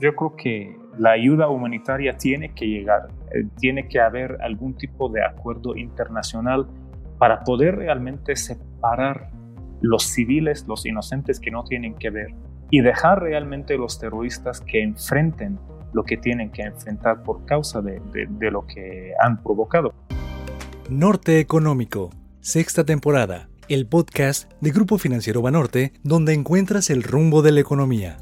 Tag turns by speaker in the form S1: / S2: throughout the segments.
S1: yo creo que la ayuda humanitaria tiene que llegar, eh, tiene que haber algún tipo de acuerdo internacional para poder realmente separar los civiles, los inocentes que no tienen que ver, y dejar realmente los terroristas que enfrenten lo que tienen que enfrentar por causa de, de lo que han provocado.
S2: Norte Económico, sexta temporada, el podcast de Grupo Financiero Banorte, donde encuentras el rumbo de la economía.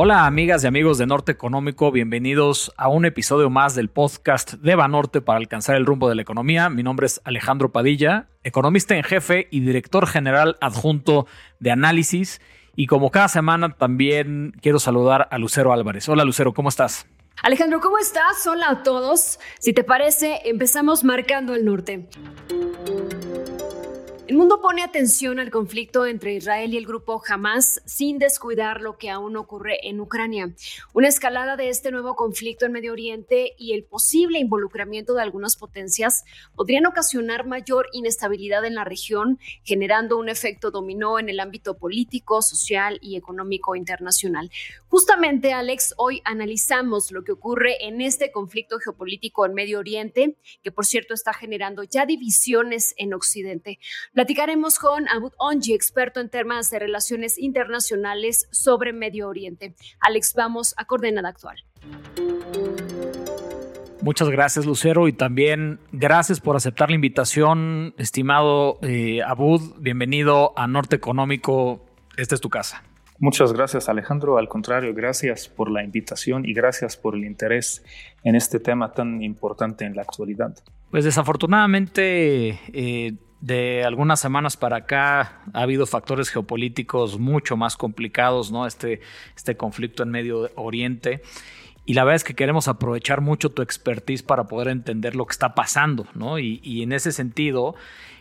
S3: Hola amigas y amigos de Norte Económico, bienvenidos a un episodio más del podcast de Banorte para alcanzar el rumbo de la economía. Mi nombre es Alejandro Padilla, economista en jefe y director general adjunto de análisis. Y como cada semana también quiero saludar a Lucero Álvarez. Hola Lucero, ¿cómo estás?
S4: Alejandro, ¿cómo estás? Hola a todos. Si te parece, empezamos marcando el norte. El mundo pone atención al conflicto entre Israel y el grupo Hamas sin descuidar lo que aún ocurre en Ucrania. Una escalada de este nuevo conflicto en Medio Oriente y el posible involucramiento de algunas potencias podrían ocasionar mayor inestabilidad en la región, generando un efecto dominó en el ámbito político, social y económico internacional. Justamente, Alex, hoy analizamos lo que ocurre en este conflicto geopolítico en Medio Oriente, que por cierto está generando ya divisiones en Occidente. Platicaremos con Abud Onji, experto en temas de relaciones internacionales sobre Medio Oriente. Alex, vamos a coordenada actual.
S3: Muchas gracias, Lucero, y también gracias por aceptar la invitación, estimado eh, Abud. Bienvenido a Norte Económico. Esta es tu casa.
S1: Muchas gracias, Alejandro. Al contrario, gracias por la invitación y gracias por el interés en este tema tan importante en la actualidad.
S3: Pues desafortunadamente, eh, de algunas semanas para acá ha habido factores geopolíticos mucho más complicados, ¿no? Este, este conflicto en Medio Oriente. Y la verdad es que queremos aprovechar mucho tu expertise para poder entender lo que está pasando, ¿no? Y, y en ese sentido,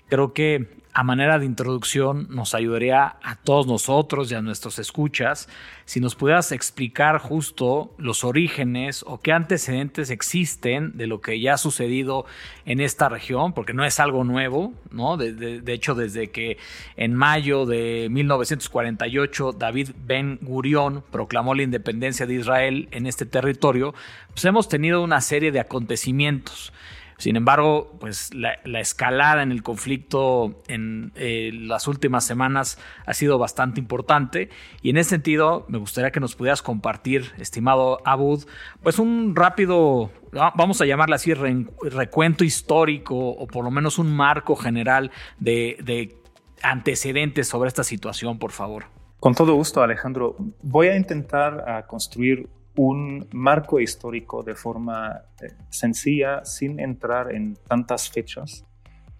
S3: creo que a manera de introducción nos ayudaría a todos nosotros y a nuestros escuchas si nos pudieras explicar justo los orígenes o qué antecedentes existen de lo que ya ha sucedido en esta región, porque no es algo nuevo, ¿no? De, hecho, desde que en mayo de 1948 David Ben Gurión proclamó la independencia de Israel en este territorio, pues hemos tenido una serie de acontecimientos sin embargo, pues la, escalada en el conflicto en eh, las últimas semanas ha sido bastante importante y en ese sentido me gustaría que nos pudieras compartir, estimado Abud, pues un rápido, vamos a llamarle así, recuento histórico o por lo menos un marco general de, de antecedentes sobre esta situación, por favor.
S1: Con todo gusto, Alejandro. Voy a intentar construir un marco histórico de forma eh, sencilla, sin entrar en tantas fechas,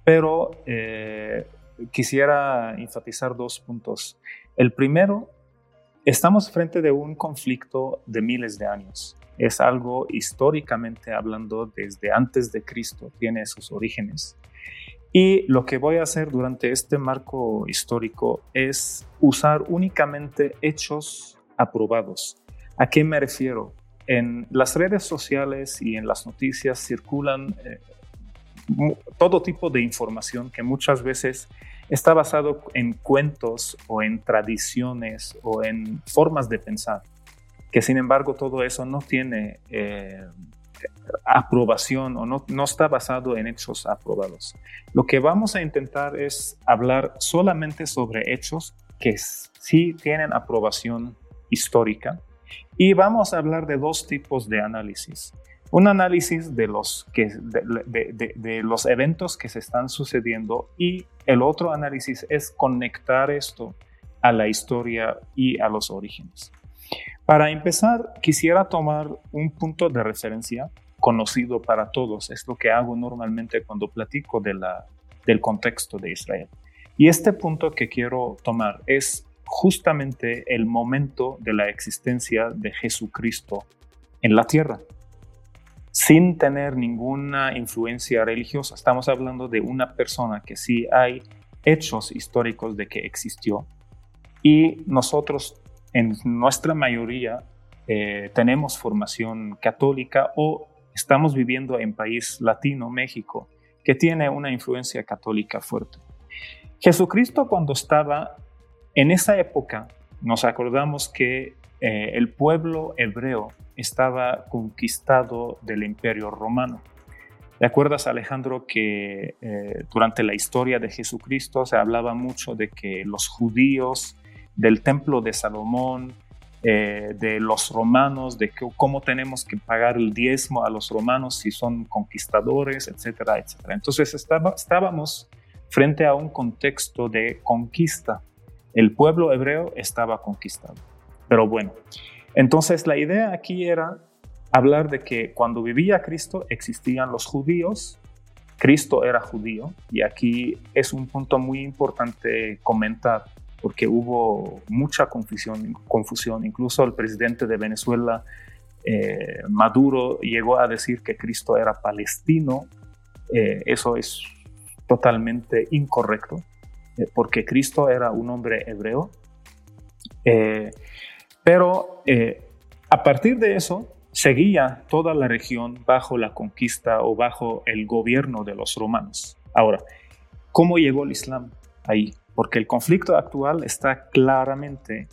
S1: pero eh, quisiera enfatizar dos puntos. El primero, estamos frente de un conflicto de miles de años. Es algo históricamente hablando desde antes de Cristo, tiene sus orígenes. Y lo que voy a hacer durante este marco histórico es usar únicamente hechos aprobados ¿A qué me refiero? En las redes sociales y en las noticias circulan eh, todo tipo de información que muchas veces está basado en cuentos o en tradiciones o en formas de pensar, que sin embargo todo eso no tiene eh, aprobación o no, no está basado en hechos aprobados. Lo que vamos a intentar es hablar solamente sobre hechos que sí tienen aprobación histórica y vamos a hablar de dos tipos de análisis. Un análisis de los, eventos que se están sucediendo y el otro análisis es conectar esto a la historia y a los orígenes. Para empezar, quisiera tomar un punto de referencia conocido para todos. Es lo que hago normalmente cuando platico de la, del contexto de Israel. Y este punto que quiero tomar es justamente el momento de la existencia de Jesucristo en la tierra, sin tener ninguna influencia religiosa. Estamos hablando de una persona que sí hay hechos históricos de que existió y nosotros en nuestra mayoría eh, tenemos formación católica o estamos viviendo en país latino, México, que tiene una influencia católica fuerte. Jesucristo cuando estaba en esa época nos acordamos que eh, el pueblo hebreo estaba conquistado del imperio romano. ¿Te acuerdas, Alejandro, que eh, durante la historia de Jesucristo se hablaba mucho de que los judíos del templo de Salomón, eh, de los romanos, de cómo tenemos que pagar el diezmo a los romanos si son conquistadores, etcétera, etcétera. Entonces estábamos frente a un contexto de conquista. El pueblo hebreo estaba conquistado. Pero bueno, entonces la idea aquí era hablar de que cuando vivía Cristo existían los judíos, Cristo era judío, y aquí es un punto muy importante comentar, porque hubo mucha confusión, confusión. incluso el presidente de Venezuela, eh, Maduro, llegó a decir que Cristo era palestino, eh, eso es totalmente incorrecto, porque Cristo era un hombre hebreo, pero a partir de eso, seguía toda la región bajo la conquista o bajo el gobierno de los romanos. Ahora, ¿cómo llegó el Islam ahí? Porque el conflicto actual está claramente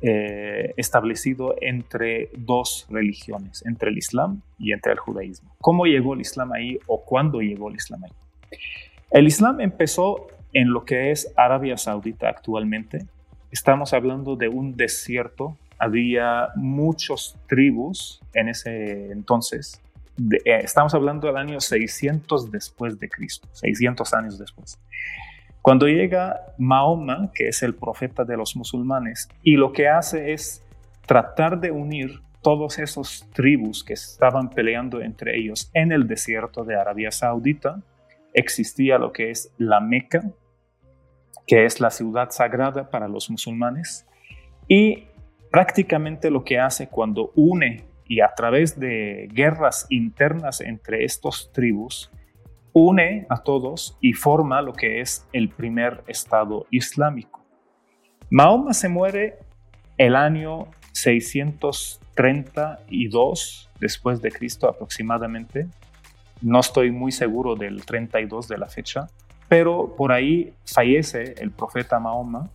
S1: eh, establecido entre dos religiones, entre el Islam y entre el judaísmo. ¿Cómo llegó el Islam ahí o cuándo llegó el Islam ahí? El Islam empezó en lo que es Arabia Saudita actualmente. Estamos hablando de un desierto había muchos tribus en ese entonces. Eh, estamos hablando del año 600 después de Cristo, 600 años después. Cuando llega Mahoma, que es el profeta de los musulmanes, y lo que hace es tratar de unir todos esos tribus que estaban peleando entre ellos en el desierto de Arabia Saudita, existía lo que es la Meca, que es la ciudad sagrada para los musulmanes, y prácticamente lo que hace cuando une y a través de guerras internas entre estos tribus, une a todos y forma lo que es el primer Estado islámico. Mahoma se muere el año 632 después de Cristo aproximadamente. No estoy muy seguro del 32 de la fecha, pero por ahí fallece el profeta Mahoma.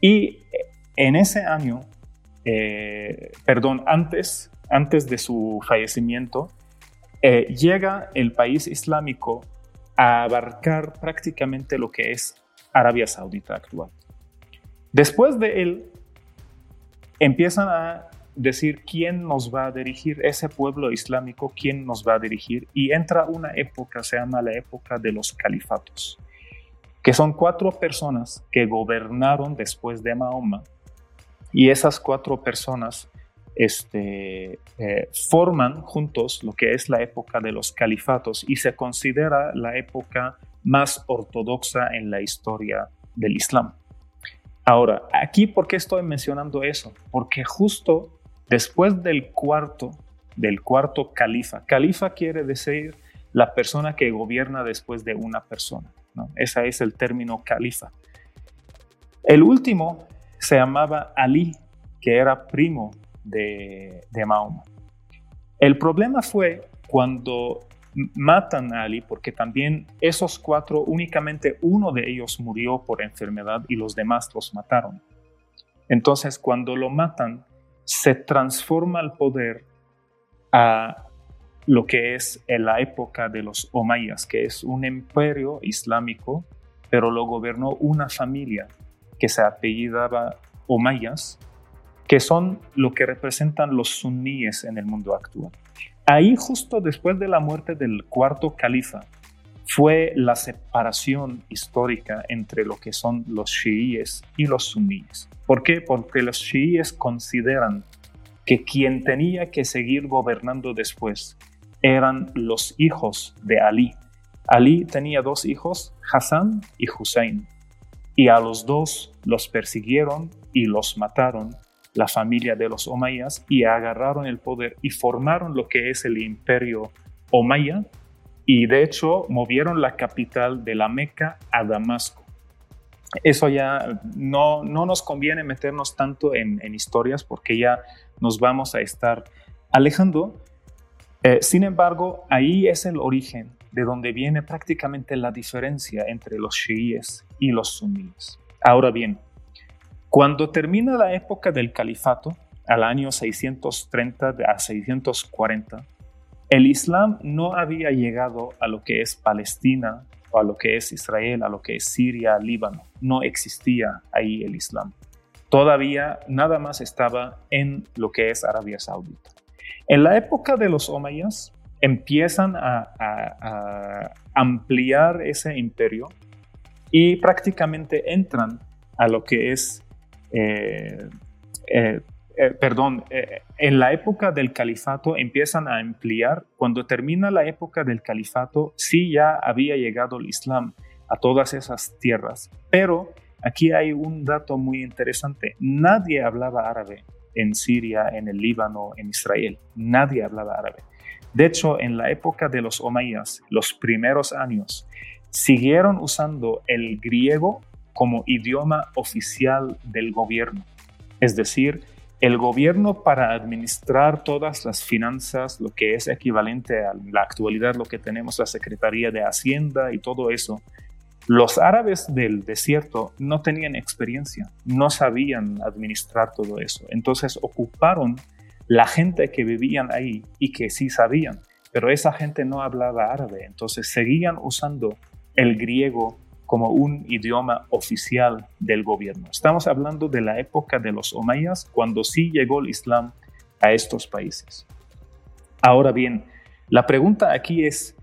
S1: Y en ese año eh, perdón, antes, antes de su fallecimiento, eh, llega el país islámico a abarcar prácticamente lo que es Arabia Saudita actual. Después de él, empiezan a decir quién nos va a dirigir, ese pueblo islámico, quién nos va a dirigir, y entra una época, se llama la época de los califatos, que son cuatro personas que gobernaron después de Mahoma y esas cuatro personas este, eh, forman juntos lo que es la época de los califatos y se considera la época más ortodoxa en la historia del Islam. Ahora, aquí, ¿por qué estoy mencionando eso? Porque justo después del cuarto, del cuarto califa, califa quiere decir la persona que gobierna después de una persona. ¿No? Ese es el término califa. El último se llamaba Ali, que era primo de, Mahoma. El problema fue cuando matan a Ali, porque también esos cuatro, únicamente uno de ellos murió por enfermedad y los demás los mataron. Entonces, cuando lo matan, se transforma el poder a lo que es la época de los Omayas, que es un imperio islámico, pero lo gobernó una familia que se apellidaba Omayas, que son lo que representan los suníes en el mundo actual. Ahí justo después de la muerte del cuarto califa fue la separación histórica entre lo que son los chiíes y los suníes. ¿Por qué? Porque los chiíes consideran que quien tenía que seguir gobernando después eran los hijos de Ali. Ali tenía dos hijos, Hassan y Hussein y a los dos los persiguieron y los mataron la familia de los Omayas y agarraron el poder y formaron lo que es el imperio Omaya y de hecho movieron la capital de la Meca a Damasco. Eso ya no, no nos conviene meternos tanto en, historias porque ya nos vamos a estar alejando. Eh, sin embargo, ahí es el origen de donde viene prácticamente la diferencia entre los chiíes y los suníes. Ahora bien, cuando termina la época del califato, al año 630 a 640, el Islam no había llegado a lo que es Palestina, o a lo que es Israel, a lo que es Siria, Líbano. No existía ahí el Islam. Todavía nada más estaba en lo que es Arabia Saudita. En la época de los Omayas empiezan a, ampliar ese imperio y prácticamente entran a lo que es eh, eh, eh, perdón, en la época del califato empiezan a ampliar. Cuando termina la época del califato, sí ya había llegado el Islam a todas esas tierras. Pero aquí hay un dato muy interesante. Nadie hablaba árabe en Siria, en el Líbano, en Israel. Nadie hablaba árabe. De hecho, en la época de los Omayas, los primeros años, siguieron usando el griego como idioma oficial del gobierno. Es decir, el gobierno para administrar todas las finanzas, lo que es equivalente a la actualidad, lo que tenemos la Secretaría de Hacienda y todo eso, los árabes del desierto no tenían experiencia, no sabían administrar todo eso. Entonces ocuparon la gente que vivían ahí y que sí sabían, pero esa gente no hablaba árabe, entonces seguían usando el griego como un idioma oficial del gobierno. Estamos hablando de la época de los omayas, cuando sí llegó el Islam a estos países. Ahora bien, la pregunta aquí es,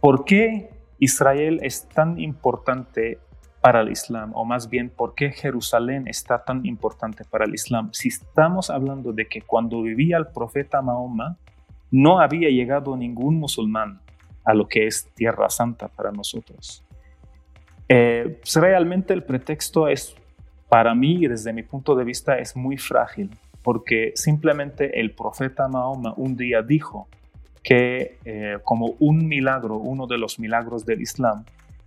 S1: ¿por qué Israel es tan importante para el Islam? O más bien, ¿por qué Jerusalén está tan importante para el Islam? Si estamos hablando de que cuando vivía el profeta Mahoma, no había llegado ningún musulmán a lo que es Tierra Santa para nosotros. Eh, pues, realmente el pretexto es, para mí, desde mi punto de vista, es muy frágil, porque simplemente el profeta Mahoma un día dijo que eh, como un milagro, uno de los milagros del Islam,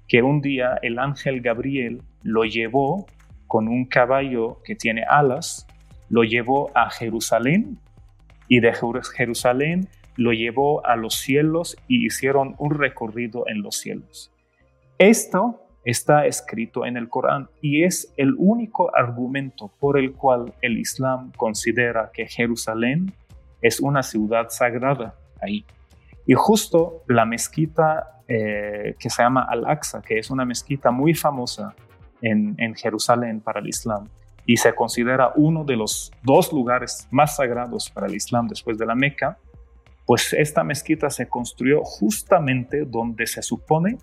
S1: que un día el ángel Gabriel lo llevó con un caballo que tiene alas, lo llevó a Jerusalén y de Jerusalén lo llevó a los cielos y hicieron un recorrido en los cielos. Esto está escrito en el Corán y es el único argumento por el cual el Islam considera que Jerusalén es una ciudad sagrada ahí. Y justo la mezquita eh, que se llama Al-Aqsa, que es una mezquita muy famosa en, en Jerusalén para el Islam, y se considera uno de los dos lugares más sagrados para el Islam después de la Meca, pues esta mezquita se construyó justamente donde se supone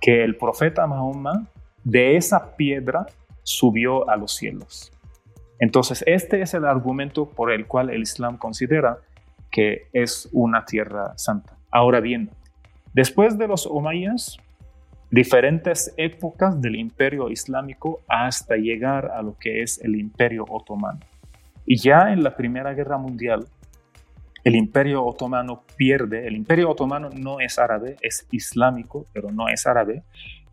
S1: que el profeta Mahoma de esa piedra subió a los cielos. Entonces, este es el argumento por el cual el Islam considera que es una tierra santa. Ahora bien, después de los Omayas, diferentes épocas del imperio islámico hasta llegar a lo que es el imperio otomano. Y ya en la Primera Guerra Mundial, el imperio otomano pierde, el imperio otomano no es árabe, es islámico, pero no es árabe,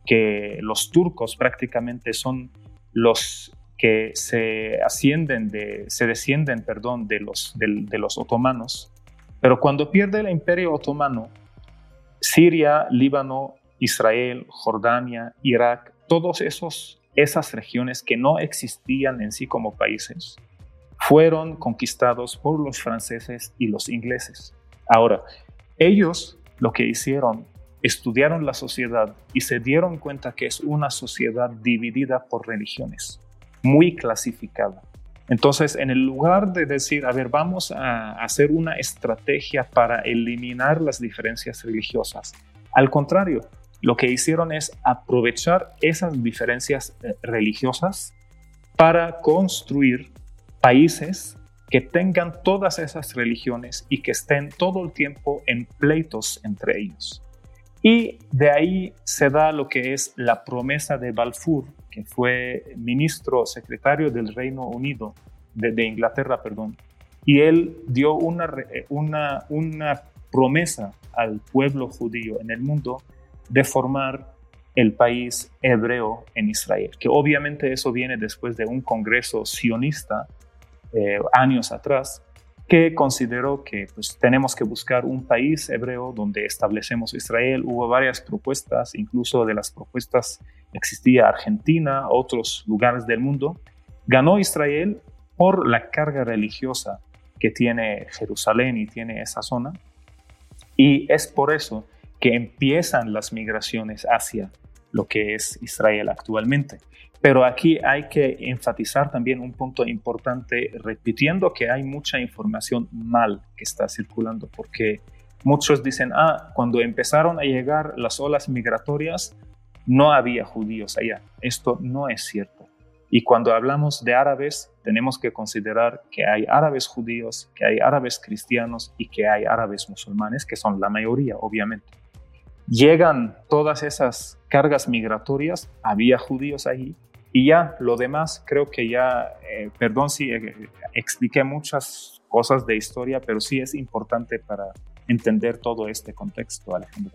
S1: que los turcos prácticamente son los que se ascienden de, se descienden, perdón, de los, de, los otomanos. Pero cuando pierde el imperio otomano, Siria, Líbano, Israel, Jordania, Irak, todas esas regiones que no existían en sí como países, fueron conquistados por los franceses y los ingleses. Ahora, ellos lo que hicieron, estudiaron la sociedad y se dieron cuenta que es una sociedad dividida por religiones, muy clasificada. Entonces, en el lugar de decir, a ver, vamos a hacer una estrategia para eliminar las diferencias religiosas, al contrario, lo que hicieron es aprovechar esas diferencias eh, religiosas para construir países que tengan todas esas religiones y que estén todo el tiempo en pleitos entre ellos. Y de ahí se da lo que es la promesa de Balfour, que fue ministro secretario del Reino Unido, de, Inglaterra, perdón. Y él dio una, una, una promesa al pueblo judío en el mundo de formar el país hebreo en Israel, que obviamente eso viene después de un congreso sionista eh, años atrás, que consideró que pues, tenemos que buscar un país hebreo donde establecemos Israel. Hubo varias propuestas, incluso de las propuestas existía Argentina, otros lugares del mundo. Ganó Israel por la carga religiosa que tiene Jerusalén y tiene esa zona. Y es por eso que empiezan las migraciones hacia lo que es Israel actualmente. Pero aquí hay que enfatizar también un punto importante, repitiendo que hay mucha información mal que está circulando, porque muchos dicen, ah, cuando empezaron a llegar las olas migratorias, no había judíos allá. Esto no es cierto. Y cuando hablamos de árabes, tenemos que considerar que hay árabes judíos, que hay árabes cristianos y que hay árabes musulmanes, que son la mayoría, obviamente. Llegan todas esas cargas migratorias, había judíos ahí, y ya lo demás, creo que ya, eh, perdón si eh, expliqué muchas cosas de historia, pero sí es importante para entender todo este contexto, Alejandro.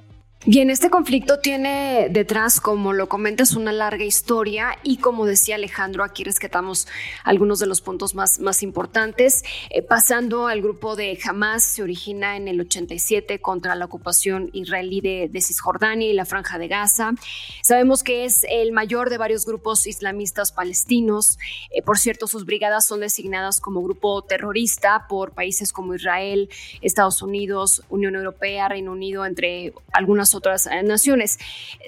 S4: Bien, este conflicto tiene detrás, como lo comentas, una larga historia y como decía Alejandro, aquí rescatamos algunos de los puntos más, más importantes. Eh, pasando al grupo de Hamas, se origina en el 87 contra la ocupación israelí de, Cisjordania y la Franja de Gaza. Sabemos que es el mayor de varios grupos islamistas palestinos. Eh, por cierto, sus brigadas son designadas como grupo terrorista por países como Israel, Estados Unidos, Unión Europea, Reino Unido, entre algunas otras eh, naciones.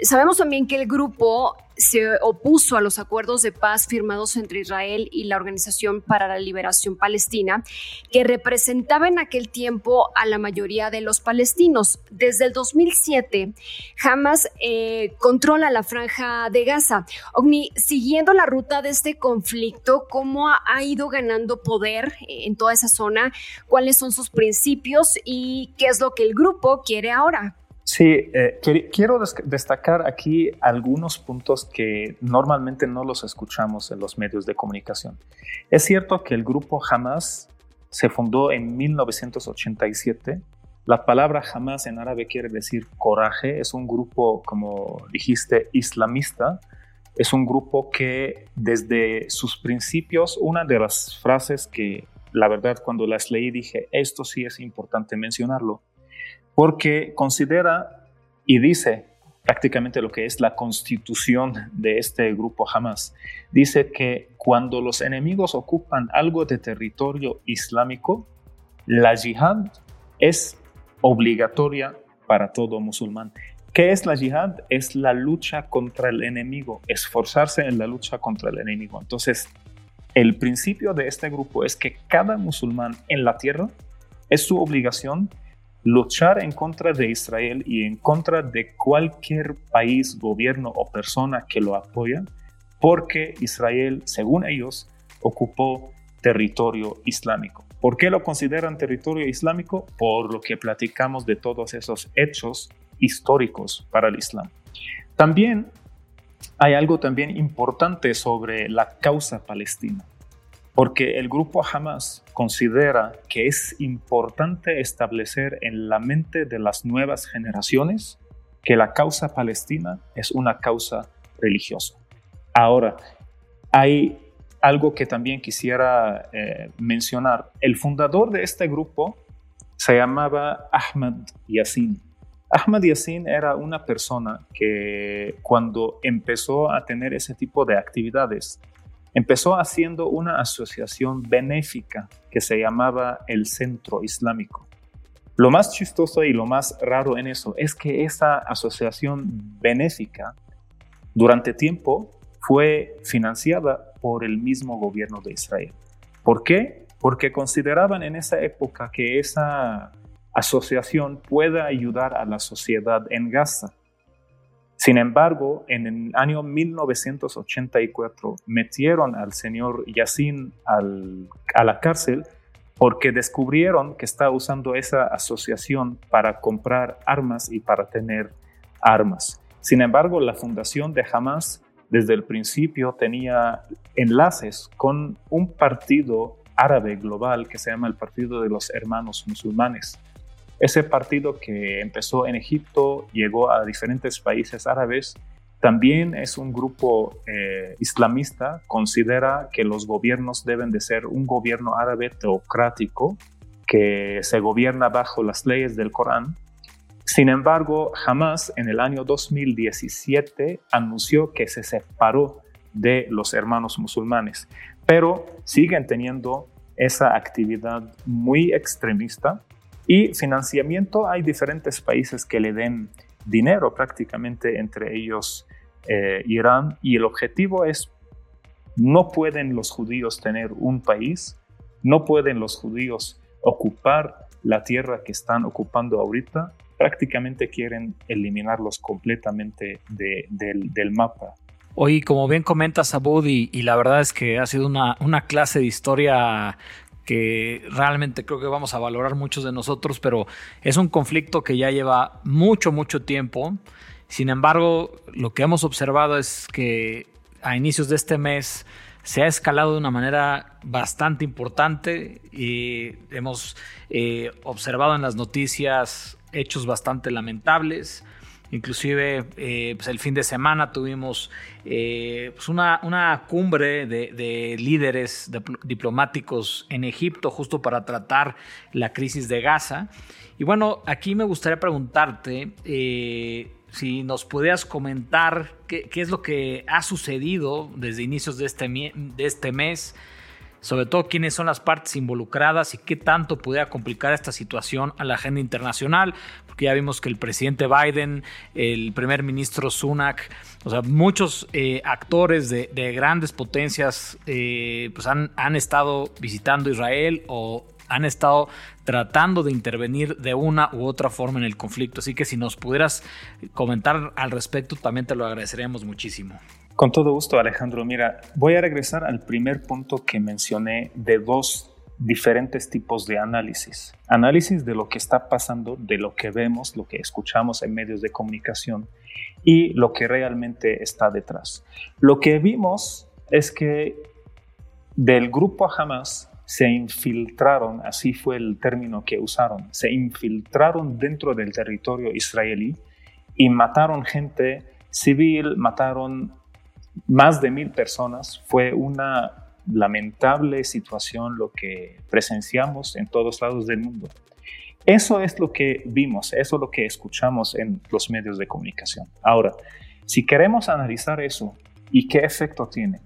S4: Sabemos también que el grupo se opuso a los acuerdos de paz firmados entre Israel y la Organización para la Liberación Palestina, que representaba en aquel tiempo a la mayoría de los palestinos. Desde el 2007, Hamas eh, controla la franja de Gaza. Ogni, siguiendo la ruta de este conflicto, ¿cómo ha ido ganando poder en toda esa zona? ¿Cuáles son sus principios y qué es lo que el grupo quiere ahora?
S1: Sí, eh, quiero destacar aquí algunos puntos que normalmente no los escuchamos en los medios de comunicación. Es cierto que el grupo Hamas se fundó en 1987. La palabra Hamas en árabe quiere decir coraje. Es un grupo, como dijiste, islamista. Es un grupo que desde sus principios, una de las frases que la verdad cuando las leí dije, esto sí es importante mencionarlo, porque considera y dice prácticamente lo que es la constitución de este grupo Hamas. Dice que cuando los enemigos ocupan algo de territorio islámico, la yihad es obligatoria para todo musulmán. ¿Qué es la yihad? Es la lucha contra el enemigo, esforzarse en la lucha contra el enemigo. Entonces, el principio de este grupo es que cada musulmán en la tierra es su obligación luchar en contra de Israel y en contra de cualquier país, gobierno o persona que lo apoya, porque Israel, según ellos, ocupó territorio islámico. ¿Por qué lo consideran territorio islámico? Por lo que platicamos de todos esos hechos históricos para el Islam. También hay algo también importante sobre la causa palestina porque el grupo Hamas considera que es importante establecer en la mente de las nuevas generaciones que la causa palestina es una causa religiosa. Ahora, hay algo que también quisiera eh, mencionar. El fundador de este grupo se llamaba Ahmad Yassin. Ahmad Yassin era una persona que cuando empezó a tener ese tipo de actividades, Empezó haciendo una asociación benéfica que se llamaba el Centro Islámico. Lo más chistoso y lo más raro en eso es que esa asociación benéfica durante tiempo fue financiada por el mismo gobierno de Israel. ¿Por qué? Porque consideraban en esa época que esa asociación pueda ayudar a la sociedad en Gaza sin embargo, en el año 1984 metieron al señor Yassin a la cárcel porque descubrieron que estaba usando esa asociación para comprar armas y para tener armas. Sin embargo, la fundación de Hamas desde el principio tenía enlaces con un partido árabe global que se llama el Partido de los Hermanos Musulmanes. Ese partido que empezó en Egipto, llegó a diferentes países árabes, también es un grupo eh, islamista, considera que los gobiernos deben de ser un gobierno árabe teocrático que se gobierna bajo las leyes del Corán. Sin embargo, Hamas en el año 2017 anunció que se separó de los hermanos musulmanes. pero siguen teniendo esa actividad muy extremista y financiamiento. Hay diferentes países que le den dinero prácticamente, entre ellos eh, Irán, y el objetivo es, no pueden los judíos tener un país, no pueden los judíos ocupar la tierra que están ocupando ahorita, prácticamente quieren eliminarlos completamente del, mapa.
S3: Hoy, como bien comentas, Abud, y, y, la verdad es que ha sido una, una clase de historia que realmente creo que vamos a valorar muchos de nosotros, pero es un conflicto que ya lleva mucho, mucho tiempo. Sin embargo, lo que hemos observado es que a inicios de este mes se ha escalado de una manera bastante importante y hemos eh, observado en las noticias hechos bastante lamentables. Inclusive eh, pues el fin de semana tuvimos eh, pues una, una, cumbre de, líderes diplomáticos en Egipto justo para tratar la crisis de Gaza. Y bueno, aquí me gustaría preguntarte si nos pudieras comentar qué, es lo que ha sucedido desde inicios de este, de este mes, sobre todo quiénes son las partes involucradas y qué tanto pudiera complicar esta situación a la agenda internacional, porque ya vimos que el presidente Biden, el primer ministro Sunak, o sea, muchos eh, actores de, grandes potencias eh, pues han, han estado visitando Israel o han estado tratando de intervenir de una u otra forma en el conflicto. Así que si nos pudieras comentar al respecto, también te lo agradeceríamos muchísimo.
S1: Con todo gusto, Alejandro. Mira, voy a regresar al primer punto que mencioné de dos diferentes tipos de análisis. Análisis de lo que está pasando, de lo que vemos, lo que escuchamos en medios de comunicación y lo que realmente está detrás. Lo que vimos es que del grupo Hamas se infiltraron, así fue el término que usaron, se infiltraron dentro del territorio israelí y mataron gente civil, mataron más de mil personas. Fue una lamentable situación lo que presenciamos en todos lados del mundo. Eso es lo que vimos, eso es lo que escuchamos en los medios de comunicación. Ahora, si queremos analizar eso y qué efecto tiene,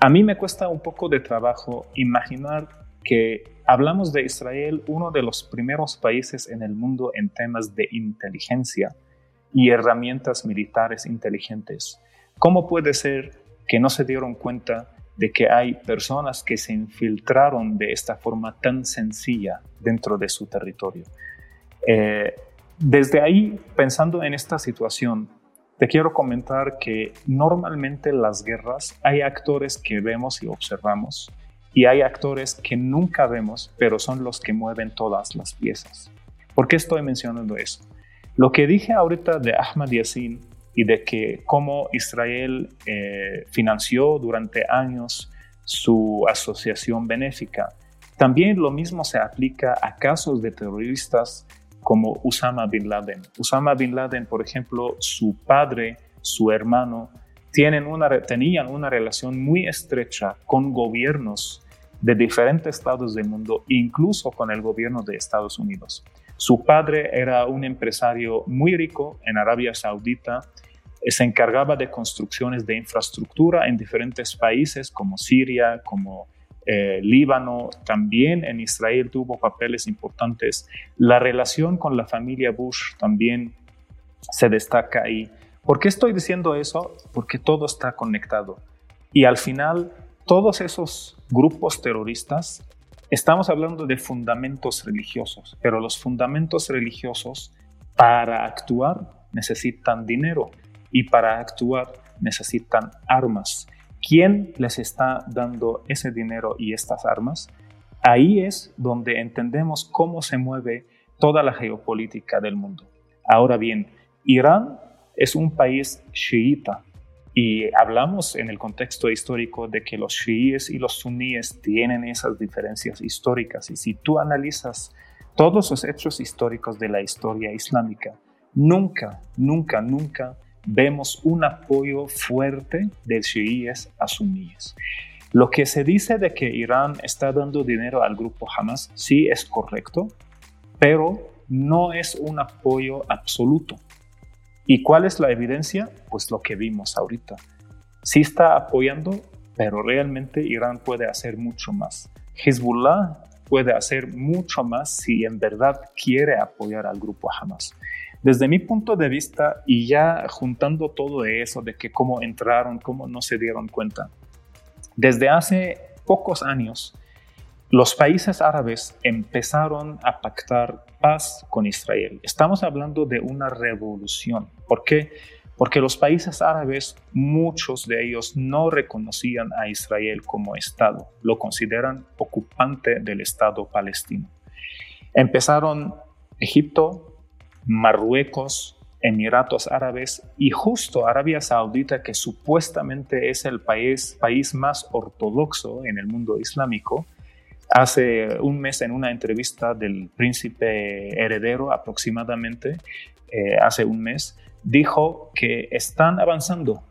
S1: a mí me cuesta un poco de trabajo imaginar que hablamos de Israel, uno de los primeros países en el mundo en temas de inteligencia y herramientas militares inteligentes. ¿Cómo puede ser que no se dieron cuenta de que hay personas que se infiltraron de esta forma tan sencilla dentro de su territorio? Eh, desde ahí, pensando en esta situación, te quiero comentar que normalmente en las guerras hay actores que vemos y observamos y hay actores que nunca vemos, pero son los que mueven todas las piezas. ¿Por qué estoy mencionando eso? Lo que dije ahorita de Ahmad Yassin y de que cómo Israel eh, financió durante años su asociación benéfica, también lo mismo se aplica a casos de terroristas como Usama bin Laden. Usama bin Laden, por ejemplo, su padre, su hermano, tenían una relación muy estrecha con gobiernos de diferentes estados del mundo, incluso con el gobierno de Estados Unidos. Su padre era un empresario muy rico en Arabia Saudita, se encargaba de construcciones de infraestructura en diferentes países como Siria, como eh, Líbano, también en Israel tuvo papeles importantes. La relación con la familia Bush también se destaca ahí. ¿Por qué estoy diciendo eso? Porque todo está conectado. Y al final, todos esos grupos terroristas, estamos hablando de fundamentos religiosos, pero los fundamentos religiosos para actuar necesitan dinero y para actuar necesitan armas. ¿Quién les está dando ese dinero y estas armas? Ahí es donde entendemos cómo se mueve toda la geopolítica del mundo. Ahora bien, Irán es un país chiita y hablamos en el contexto histórico de que los chiíes y los suníes tienen esas diferencias históricas y si tú analizas todos los hechos históricos de la historia islámica, nunca, nunca, nunca vemos un apoyo fuerte de chiíes a suníes. Lo que se dice de que Irán está dando dinero al grupo Hamas sí es correcto, pero no es un apoyo absoluto. ¿Y cuál es la evidencia? Pues lo que vimos ahorita. Sí está apoyando, pero realmente Irán puede hacer mucho más. Hezbollah puede hacer mucho más si en verdad quiere apoyar al grupo Hamas. Desde mi punto de vista, y ya juntando todo eso de que cómo entraron, cómo no se dieron cuenta, desde hace pocos años, los países árabes empezaron a pactar paz con Israel. Estamos hablando de una revolución. ¿Por qué? Porque los países árabes, muchos de ellos no reconocían a Israel como Estado, lo consideran ocupante del Estado palestino. Empezaron Egipto, Marruecos, Emiratos Árabes y justo Arabia Saudita, que supuestamente es el país, país más ortodoxo en el mundo islámico, hace un mes en una entrevista del príncipe heredero aproximadamente, eh, hace un mes, dijo que están avanzando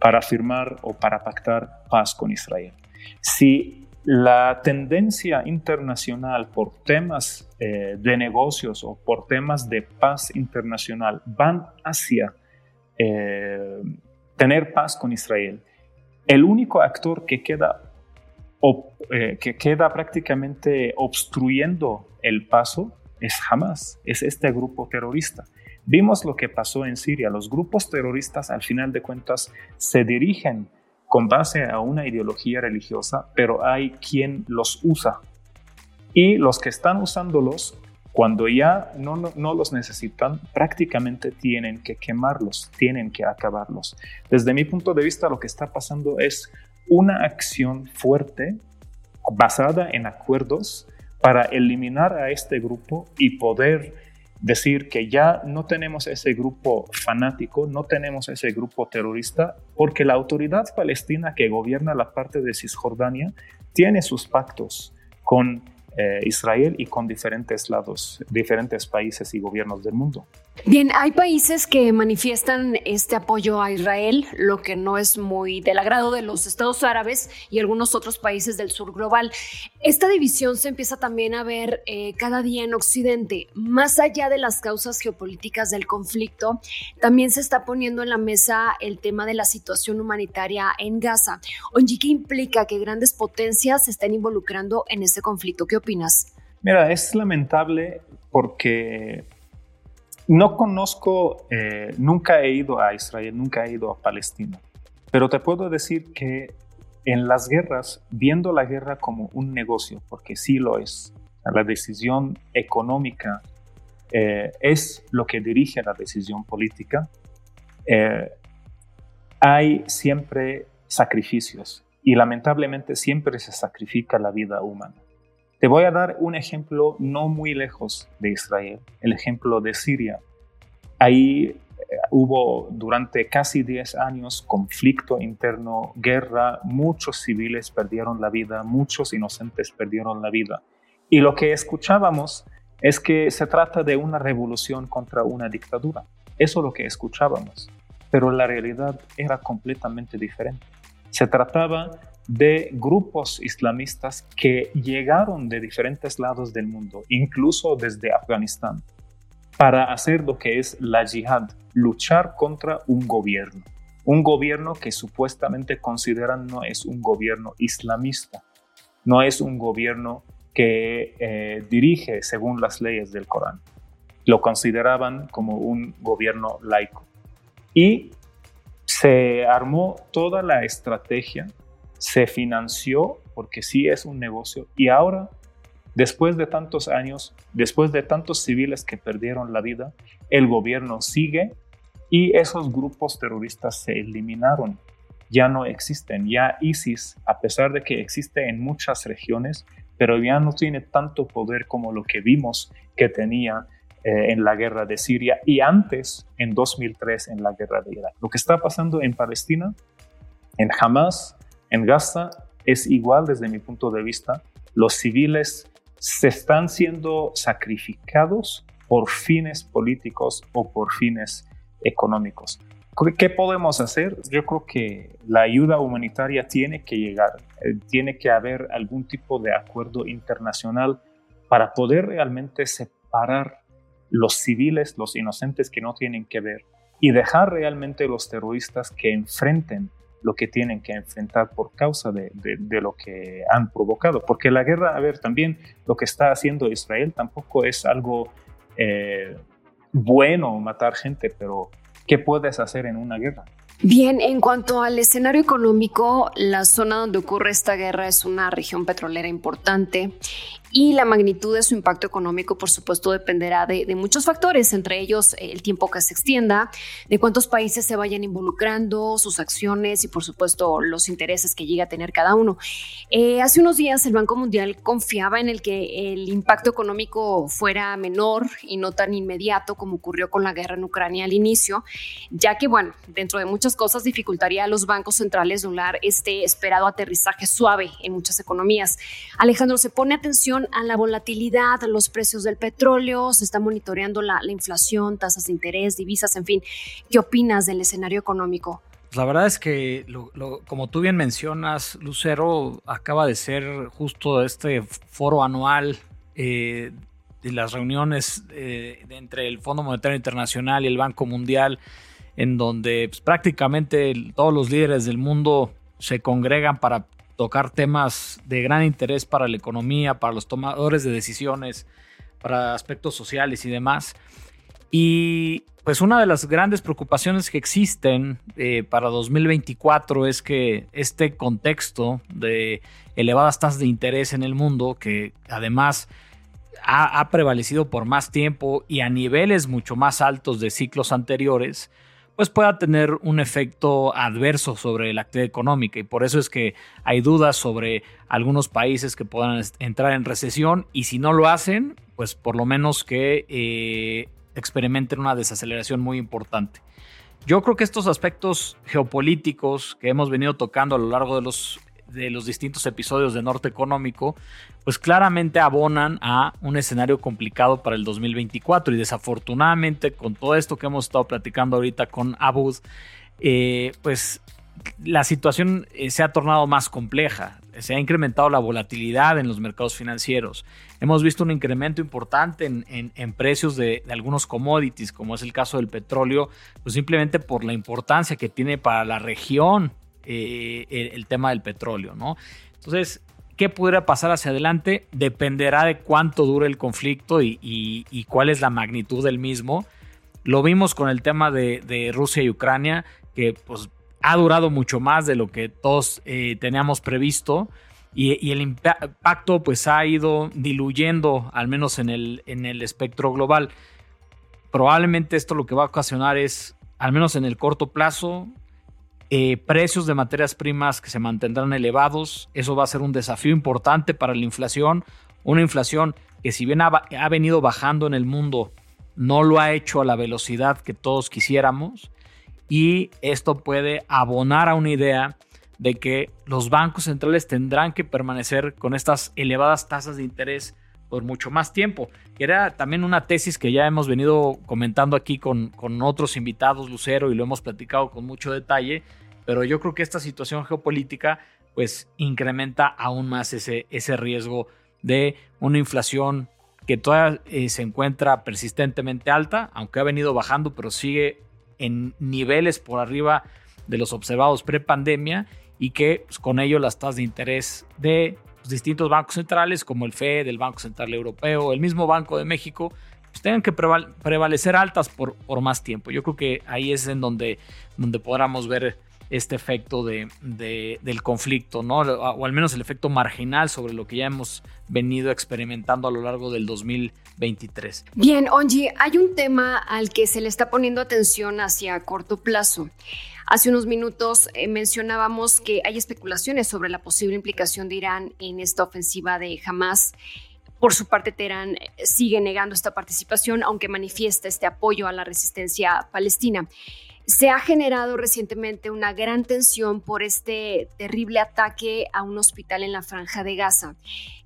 S1: para firmar o para pactar paz con Israel. Si la tendencia internacional por temas eh, de negocios o por temas de paz internacional van hacia eh, tener paz con Israel, el único actor que queda, eh, que queda prácticamente obstruyendo el paso es Hamas, es este grupo terrorista. Vimos lo que pasó en Siria. Los grupos terroristas, al final de cuentas, se dirigen con base a una ideología religiosa, pero hay quien los usa. Y los que están usándolos, cuando ya no, no, los necesitan, prácticamente tienen que quemarlos, tienen que acabarlos. Desde mi punto de vista, lo que está pasando es una acción fuerte basada en acuerdos para eliminar a este grupo y poder decir que ya no tenemos ese grupo fanático, no tenemos ese grupo terrorista, porque la autoridad palestina que gobierna la parte de Cisjordania tiene sus pactos con eh, Israel y con diferentes lados, diferentes países y gobiernos del mundo.
S4: Bien, hay países que manifiestan este apoyo a Israel, lo que no es muy del agrado de los estados árabes y algunos otros países del sur global. Esta división se empieza también a ver eh, cada día en Occidente. Más allá de las causas geopolíticas del conflicto, también se está poniendo en la mesa el tema de la situación humanitaria en Gaza. Onji, ¿qué implica que grandes potencias se estén involucrando en este conflicto? ¿Qué opinas?
S1: Mira, es lamentable porque no conozco, eh, nunca he ido a Israel, nunca he ido a Palestina, pero te puedo decir que en las guerras, viendo la guerra como un negocio, porque sí lo es, la decisión económica eh, es lo que dirige la decisión política, eh, hay siempre sacrificios y lamentablemente siempre se sacrifica la vida humana. Te voy a dar un ejemplo no muy lejos de Israel, el ejemplo de Siria. Ahí eh, hubo durante casi 10 años conflicto interno, guerra, muchos civiles perdieron la vida, muchos inocentes perdieron la vida. Y lo que escuchábamos es que se trata de una revolución contra una dictadura. Eso es lo que escuchábamos. Pero la realidad era completamente diferente. Se trataba de grupos islamistas que llegaron de diferentes lados del mundo, incluso desde Afganistán, para hacer lo que es la yihad, luchar contra un gobierno. Un gobierno que supuestamente consideran no es un gobierno islamista, no es un gobierno que eh, dirige según las leyes del Corán. Lo consideraban como un gobierno laico. Y se armó toda la estrategia se financió porque sí es un negocio y ahora, después de tantos años, después de tantos civiles que perdieron la vida, el gobierno sigue y esos grupos terroristas se eliminaron. Ya no existen, ya ISIS, a pesar de que existe en muchas regiones, pero ya no tiene tanto poder como lo que vimos que tenía eh, en la guerra de Siria y antes, en 2003, en la guerra de Irak. Lo que está pasando en Palestina, en Hamas, en Gaza es igual desde mi punto de vista. Los civiles se están siendo sacrificados por fines políticos o por fines económicos. ¿Qué podemos hacer? Yo creo que la ayuda humanitaria tiene que llegar, eh, tiene que haber algún tipo de acuerdo internacional para poder realmente separar los civiles, los inocentes que no tienen que ver, y dejar realmente los terroristas que enfrenten lo que tienen que enfrentar por causa de, lo que han provocado. Porque la guerra, a ver, también lo que está haciendo Israel tampoco es algo eh, bueno matar gente, pero ¿qué puedes hacer en una guerra?
S4: Bien, en cuanto al escenario económico, la zona donde ocurre esta guerra es una región petrolera importante y la magnitud de su impacto económico, por supuesto, dependerá de, muchos factores, entre ellos el tiempo que se extienda, de cuántos países se vayan involucrando, sus acciones y, por supuesto, los intereses que llegue a tener cada uno. Eh, hace unos días el Banco Mundial confiaba en el que el impacto económico fuera menor y no tan inmediato como ocurrió con la guerra en Ucrania al inicio, ya que, bueno, dentro de muchas cosas dificultaría a los bancos centrales doblar este esperado aterrizaje suave en muchas economías. Alejandro, se pone atención a la volatilidad, a los precios del petróleo, se está monitoreando la, inflación, tasas de interés, divisas, en fin. ¿Qué opinas del escenario económico?
S3: La verdad es que, como tú bien mencionas, Lucero acaba de ser justo este foro anual eh, de las reuniones eh, entre el Fondo Monetario Internacional y el Banco Mundial, en donde pues, prácticamente todos los líderes del mundo se congregan para tocar temas de gran interés para la economía, para los tomadores de decisiones, para aspectos sociales y demás. Y pues una de las grandes preocupaciones que existen eh, para 2024 es que este contexto de elevadas tasas de interés en el mundo, que además ha, ha prevalecido por más tiempo y a niveles mucho más altos de ciclos anteriores, pues pueda tener un efecto adverso sobre la actividad económica y por eso es que hay dudas sobre algunos países que puedan entrar en recesión y si no lo hacen, pues por lo menos que eh, experimenten una desaceleración muy importante. Yo creo que estos aspectos geopolíticos que hemos venido tocando a lo largo de los de los distintos episodios de Norte Económico, pues claramente abonan a un escenario complicado para el 2024 y desafortunadamente con todo esto que hemos estado platicando ahorita con Abud, eh, pues la situación eh, se ha tornado más compleja, se ha incrementado la volatilidad en los mercados financieros, hemos visto un incremento importante en, precios de, de, algunos commodities, como es el caso del petróleo, pues simplemente por la importancia que tiene para la región eh, el, tema del petróleo, ¿no? Entonces, ¿qué pudiera pasar hacia adelante? Dependerá de cuánto dure el conflicto y, cuál es la magnitud del mismo. Lo vimos con el tema de, Rusia y Ucrania, que pues ha durado mucho más de lo que todos eh, teníamos previsto. Y, el impacto pues ha ido diluyendo, al menos en el, en el espectro global. Probablemente esto lo que va a ocasionar es, al menos en el corto plazo, eh, precios de materias primas que se mantendrán elevados. Eso va a ser un desafío importante para la inflación. Una inflación que si bien ha, ha venido bajando en el mundo, no lo ha hecho a la velocidad que todos quisiéramos. Y esto puede abonar a una idea de que los bancos centrales tendrán que permanecer con estas elevadas tasas de interés por mucho más tiempo. Era también una tesis que ya hemos venido comentando aquí con, con otros invitados, Lucero, y lo hemos platicado con mucho detalle, pero yo creo que esta situación geopolítica pues incrementa aún más ese, ese riesgo de una inflación que todavía eh, se encuentra persistentemente alta, aunque ha venido bajando, pero sigue en niveles por arriba de los observados pre-pandemia y que pues, con ello las tasas de interés de los distintos bancos centrales, como el FED, el Banco Central Europeo, el mismo Banco de México, pues tengan que prevalecer altas por, por, más tiempo. Yo creo que ahí es en donde, donde podamos ver este efecto de, del conflicto, ¿no? O al menos el efecto marginal sobre lo que ya hemos venido experimentando a lo largo del 2023.
S4: Bien, Onji, hay un tema al que se le está poniendo atención hacia corto plazo. Hace unos minutos eh, mencionábamos que hay especulaciones sobre la posible implicación de Irán en esta ofensiva de Hamas. Por su parte, Teherán eh, sigue negando esta participación, aunque manifiesta este apoyo a la resistencia palestina. Se ha generado recientemente una gran tensión por este terrible ataque a un hospital en la franja de Gaza.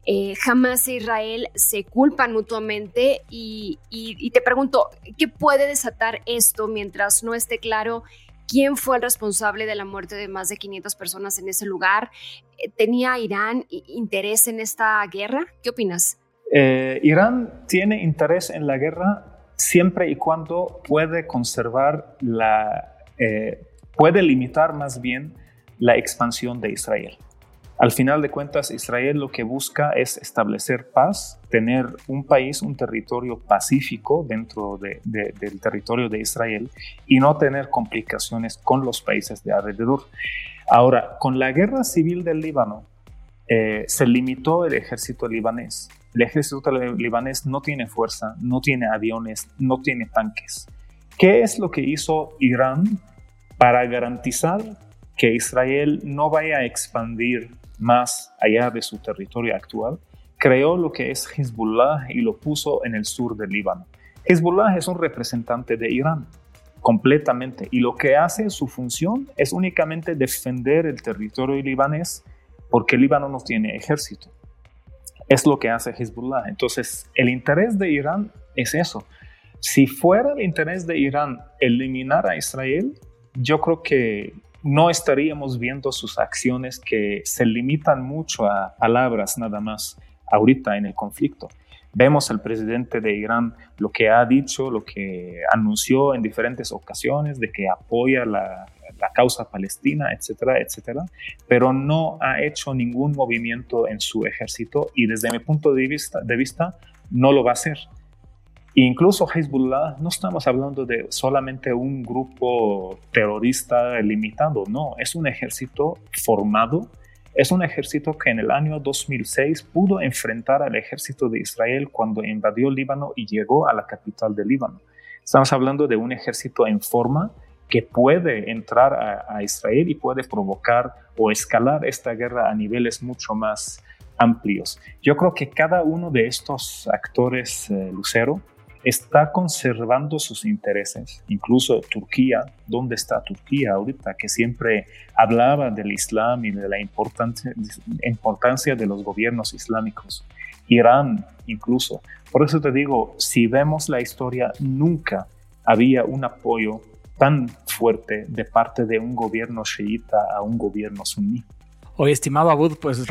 S4: Eh, Hamas e Israel se culpan mutuamente y, te pregunto, ¿qué puede desatar esto mientras no esté claro quién fue el responsable de la muerte de más de 500 personas en ese lugar. Eh, ¿Tenía Irán interés en esta guerra? ¿Qué opinas?
S1: Eh, Irán tiene interés en la guerra siempre y cuando puede conservar la, eh, puede limitar más bien la expansión de Israel. Al final de cuentas, Israel lo que busca es establecer paz, tener un país, un territorio pacífico dentro del territorio de Israel y no tener complicaciones con los países de alrededor. Ahora, con la guerra civil del Líbano, eh, se limitó el ejército libanés. El ejército libanés no tiene fuerza, no tiene aviones, no tiene tanques. ¿Qué es lo que hizo Irán para garantizar que Israel no vaya a expandir más allá de su territorio actual, creó lo que es Hezbollah y lo puso en el sur del Líbano. Hezbollah es un representante de Irán completamente y lo que hace su función es únicamente defender el territorio libanés porque el Líbano no tiene ejército. Es lo que hace Hezbollah. Entonces, el interés de Irán es eso. Si fuera el interés de Irán eliminar a Israel, yo creo que no estaríamos viendo sus acciones que se limitan mucho a palabras nada más ahorita en el conflicto. Vemos al presidente de Irán lo que ha dicho, lo que anunció en diferentes ocasiones de que apoya la, causa palestina, etcétera, etcétera, pero no ha hecho ningún movimiento en su ejército y desde mi punto de vista, de vista no lo va a hacer. Incluso Hezbollah, no estamos hablando de solamente un grupo terrorista limitado, no, es un ejército formado, es un ejército que en el año 2006 pudo enfrentar al ejército de Israel cuando invadió Líbano y llegó a la capital de Líbano. Estamos hablando de un ejército en forma que puede entrar a, Israel y puede provocar o escalar esta guerra a niveles mucho más amplios. Yo creo que cada uno de estos actores, eh, Lucero, está conservando sus intereses. Incluso Turquía, ¿dónde está Turquía ahorita? Que siempre hablaba del Islam y de la importancia, importancia de los gobiernos islámicos. Irán, incluso. Por eso te digo, si vemos la historia, nunca había un apoyo tan fuerte de parte de un gobierno chiita a un gobierno suní.
S3: Oye, estimado Abud, pues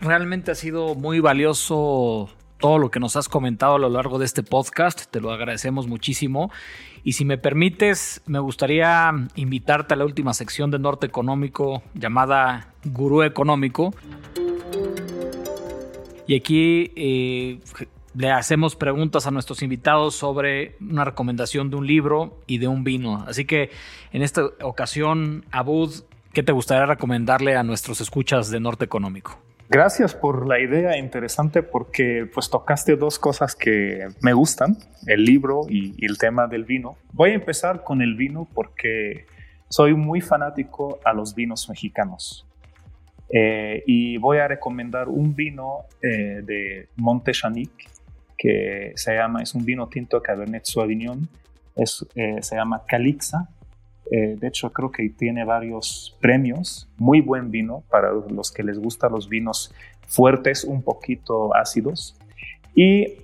S3: realmente ha sido muy valioso todo lo que nos has comentado a lo largo de este podcast. Te lo agradecemos muchísimo. Y si me permites, me gustaría invitarte a la última sección de Norte Económico llamada Gurú Económico. Y aquí eh, le hacemos preguntas a nuestros invitados sobre una recomendación de un libro y de un vino. Así que en esta ocasión, Abud, ¿qué te gustaría recomendarle a nuestros escuchas de Norte Económico?
S1: Gracias por la idea interesante porque pues tocaste dos cosas que me gustan, el libro y, el tema del vino. Voy a empezar con el vino porque soy muy fanático a los vinos mexicanos. Eh, y voy a recomendar un vino eh, de Monte que se llama, es un vino tinto Cabernet Sauvignon, es, eh, se llama Calixa eh, de hecho, creo que tiene varios premios. Muy buen vino para los que les gustan los vinos fuertes, un poquito ácidos. Y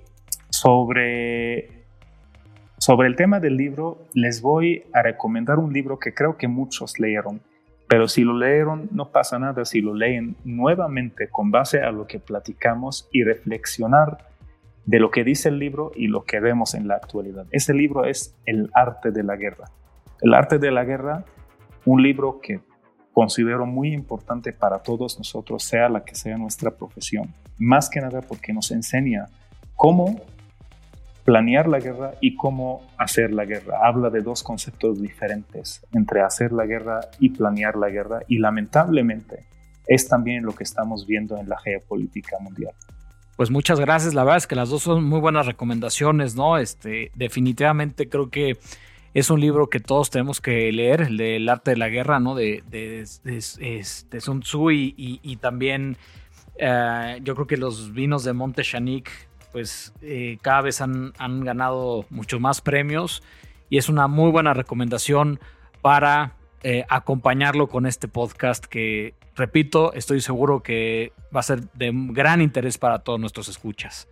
S1: sobre, sobre el tema del libro, les voy a recomendar un libro que creo que muchos leyeron. Pero si lo leyeron, no pasa nada si lo leen nuevamente con base a lo que platicamos y reflexionar de lo que dice el libro y lo que vemos en la actualidad. Ese libro es El arte de la guerra el arte de la guerra, un libro que considero muy importante para todos nosotros, sea la que sea nuestra profesión. Más que nada porque nos enseña cómo planear la guerra y cómo hacer la guerra. Habla de dos conceptos diferentes entre hacer la guerra y planear la guerra y lamentablemente es también lo que estamos viendo en la geopolítica mundial.
S3: Pues muchas gracias, la verdad es que las dos son muy buenas recomendaciones, ¿no? Este, definitivamente creo que es un libro que todos tenemos que leer, el arte de la guerra, ¿no? De, de, de, Sun Tzu y, también eh, yo creo que los vinos de Monte Chanic, pues eh, cada vez han, han, ganado muchos más premios y es una muy buena recomendación para eh, acompañarlo con este podcast que, repito, estoy seguro que va a ser de gran interés para todos nuestros escuchas.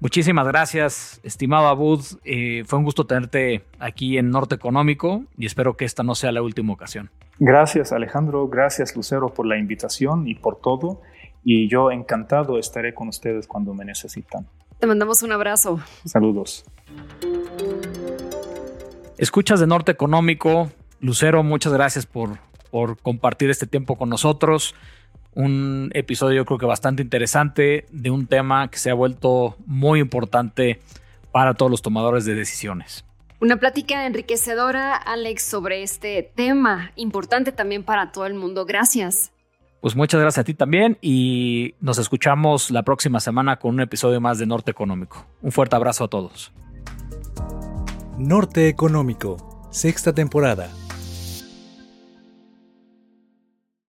S3: Muchísimas gracias, estimado Abud. Eh, fue un gusto tenerte aquí en Norte Económico y espero que esta no sea la última ocasión.
S1: Gracias, Alejandro. Gracias, Lucero, por la invitación y por todo. Y yo encantado estaré con ustedes cuando me necesitan.
S4: Te mandamos un abrazo.
S1: Saludos.
S3: Escuchas de Norte Económico. Lucero, muchas gracias por por compartir este tiempo con nosotros. Un episodio yo creo que bastante interesante de un tema que se ha vuelto muy importante para todos los tomadores de decisiones.
S4: Una plática enriquecedora, Alex, sobre este tema importante también para todo el mundo. Gracias.
S3: Pues muchas gracias a ti también y nos escuchamos la próxima semana con un episodio más de Norte Económico. Un fuerte abrazo a todos.
S2: Norte Económico, sexta temporada